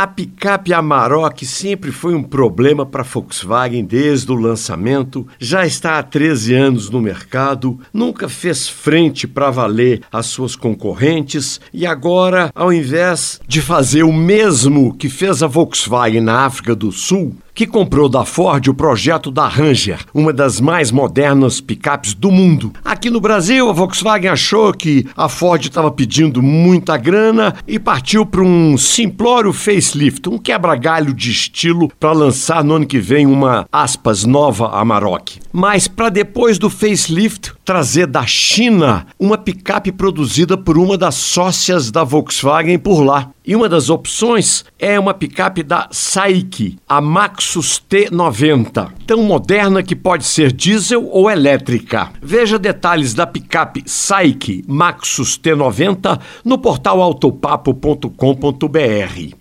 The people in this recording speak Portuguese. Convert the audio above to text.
A picape Amarok sempre foi um problema para a Volkswagen desde o lançamento, já está há 13 anos no mercado, nunca fez frente para valer às suas concorrentes e agora, ao invés de fazer o mesmo que fez a Volkswagen na África do Sul, que comprou da Ford o projeto da Ranger, uma das mais modernas picapes do mundo. Aqui no Brasil, a Volkswagen achou que a Ford estava pedindo muita grana e partiu para um simplório facelift, um quebra-galho de estilo para lançar no ano que vem uma aspas nova Amarok. Mas para depois do facelift trazer da China uma picape produzida por uma das sócias da Volkswagen por lá. E uma das opções é uma picape da Saiki, a Maxus T90, tão moderna que pode ser diesel ou elétrica. Veja detalhes da picape Saiki Maxus T90 no portal autopapo.com.br.